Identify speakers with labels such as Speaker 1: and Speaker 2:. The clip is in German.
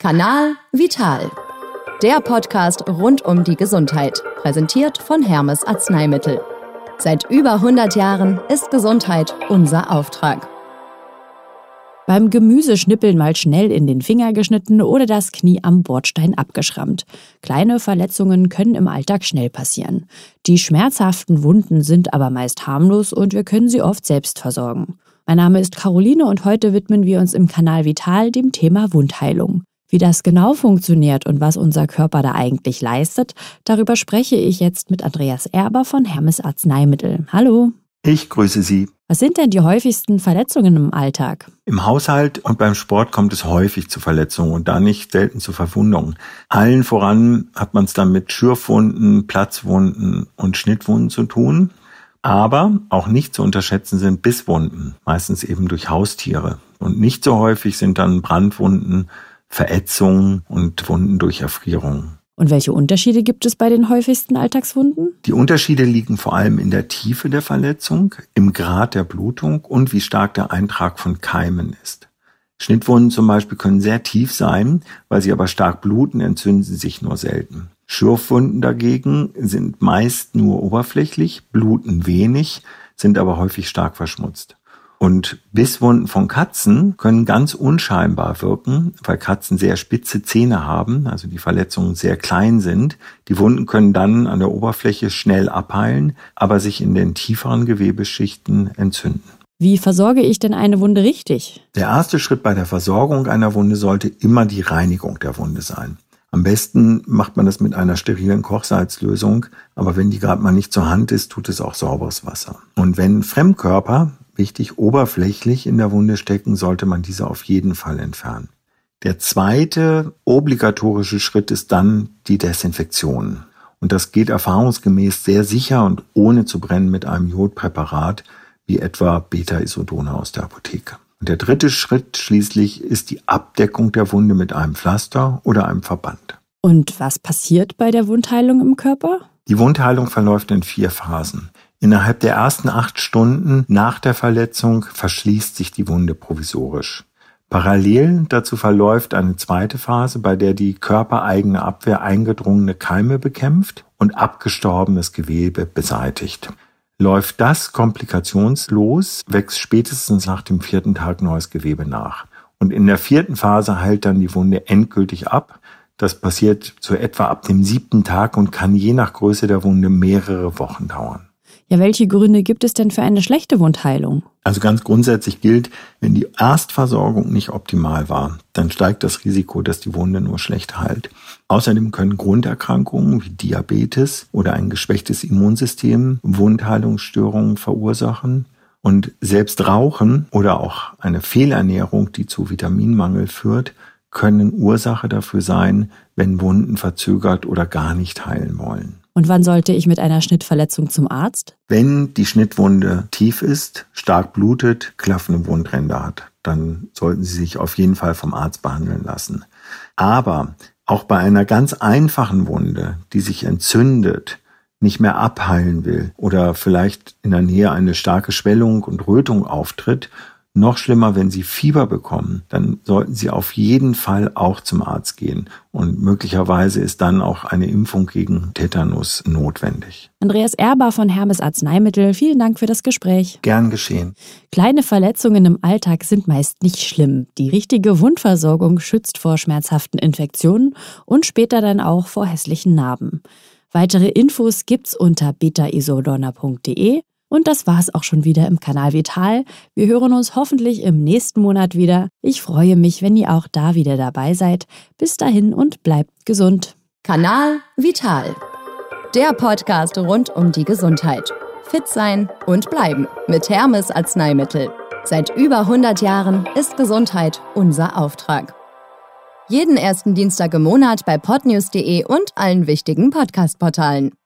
Speaker 1: Kanal Vital. Der Podcast rund um die Gesundheit, präsentiert von Hermes Arzneimittel. Seit über 100 Jahren ist Gesundheit unser Auftrag.
Speaker 2: Beim Gemüseschnippeln mal schnell in den Finger geschnitten oder das Knie am Bordstein abgeschrammt. Kleine Verletzungen können im Alltag schnell passieren. Die schmerzhaften Wunden sind aber meist harmlos und wir können sie oft selbst versorgen. Mein Name ist Caroline und heute widmen wir uns im Kanal Vital dem Thema Wundheilung. Wie das genau funktioniert und was unser Körper da eigentlich leistet, darüber spreche ich jetzt mit Andreas Erber von Hermes Arzneimittel. Hallo.
Speaker 3: Ich grüße Sie.
Speaker 2: Was sind denn die häufigsten Verletzungen im Alltag?
Speaker 3: Im Haushalt und beim Sport kommt es häufig zu Verletzungen und da nicht selten zu Verwundungen. Allen voran hat man es dann mit Schürfwunden, Platzwunden und Schnittwunden zu tun. Aber auch nicht zu unterschätzen sind Bisswunden, meistens eben durch Haustiere. Und nicht so häufig sind dann Brandwunden, Verätzungen und Wunden durch Erfrierung.
Speaker 2: Und welche Unterschiede gibt es bei den häufigsten Alltagswunden?
Speaker 3: Die Unterschiede liegen vor allem in der Tiefe der Verletzung, im Grad der Blutung und wie stark der Eintrag von Keimen ist. Schnittwunden zum Beispiel können sehr tief sein, weil sie aber stark bluten, entzünden sie sich nur selten. Schürfwunden dagegen sind meist nur oberflächlich, bluten wenig, sind aber häufig stark verschmutzt. Und Bisswunden von Katzen können ganz unscheinbar wirken, weil Katzen sehr spitze Zähne haben, also die Verletzungen sehr klein sind. Die Wunden können dann an der Oberfläche schnell abheilen, aber sich in den tieferen Gewebeschichten entzünden.
Speaker 2: Wie versorge ich denn eine Wunde richtig?
Speaker 3: Der erste Schritt bei der Versorgung einer Wunde sollte immer die Reinigung der Wunde sein. Am besten macht man das mit einer sterilen Kochsalzlösung, aber wenn die gerade mal nicht zur Hand ist, tut es auch sauberes Wasser. Und wenn Fremdkörper Wichtig, oberflächlich in der Wunde stecken sollte man diese auf jeden Fall entfernen. Der zweite obligatorische Schritt ist dann die Desinfektion. Und das geht erfahrungsgemäß sehr sicher und ohne zu brennen mit einem Jodpräparat, wie etwa Beta-Isodone aus der Apotheke. Und der dritte Schritt schließlich ist die Abdeckung der Wunde mit einem Pflaster oder einem Verband.
Speaker 2: Und was passiert bei der Wundheilung im Körper?
Speaker 3: Die Wundheilung verläuft in vier Phasen. Innerhalb der ersten acht Stunden nach der Verletzung verschließt sich die Wunde provisorisch. Parallel dazu verläuft eine zweite Phase, bei der die körpereigene Abwehr eingedrungene Keime bekämpft und abgestorbenes Gewebe beseitigt. Läuft das komplikationslos, wächst spätestens nach dem vierten Tag neues Gewebe nach. Und in der vierten Phase heilt dann die Wunde endgültig ab. Das passiert so etwa ab dem siebten Tag und kann je nach Größe der Wunde mehrere Wochen dauern.
Speaker 2: Ja, welche Gründe gibt es denn für eine schlechte Wundheilung?
Speaker 3: Also ganz grundsätzlich gilt, wenn die Erstversorgung nicht optimal war, dann steigt das Risiko, dass die Wunde nur schlecht heilt. Außerdem können Grunderkrankungen wie Diabetes oder ein geschwächtes Immunsystem Wundheilungsstörungen verursachen. Und selbst Rauchen oder auch eine Fehlernährung, die zu Vitaminmangel führt, können Ursache dafür sein, wenn Wunden verzögert oder gar nicht heilen wollen.
Speaker 2: Und wann sollte ich mit einer Schnittverletzung zum Arzt?
Speaker 3: Wenn die Schnittwunde tief ist, stark blutet, klaffende Wundränder hat, dann sollten Sie sich auf jeden Fall vom Arzt behandeln lassen. Aber auch bei einer ganz einfachen Wunde, die sich entzündet, nicht mehr abheilen will oder vielleicht in der Nähe eine starke Schwellung und Rötung auftritt noch schlimmer, wenn Sie Fieber bekommen, dann sollten Sie auf jeden Fall auch zum Arzt gehen. Und möglicherweise ist dann auch eine Impfung gegen Tetanus notwendig.
Speaker 2: Andreas Erber von Hermes Arzneimittel, vielen Dank für das Gespräch.
Speaker 3: Gern geschehen.
Speaker 2: Kleine Verletzungen im Alltag sind meist nicht schlimm. Die richtige Wundversorgung schützt vor schmerzhaften Infektionen und später dann auch vor hässlichen Narben. Weitere Infos gibt's unter betaisodonna.de und das war's auch schon wieder im Kanal Vital. Wir hören uns hoffentlich im nächsten Monat wieder. Ich freue mich, wenn ihr auch da wieder dabei seid. Bis dahin und bleibt gesund.
Speaker 1: Kanal Vital. Der Podcast rund um die Gesundheit. Fit sein und bleiben mit Hermes Arzneimittel. Seit über 100 Jahren ist Gesundheit unser Auftrag. Jeden ersten Dienstag im Monat bei podnews.de und allen wichtigen Podcast-Portalen.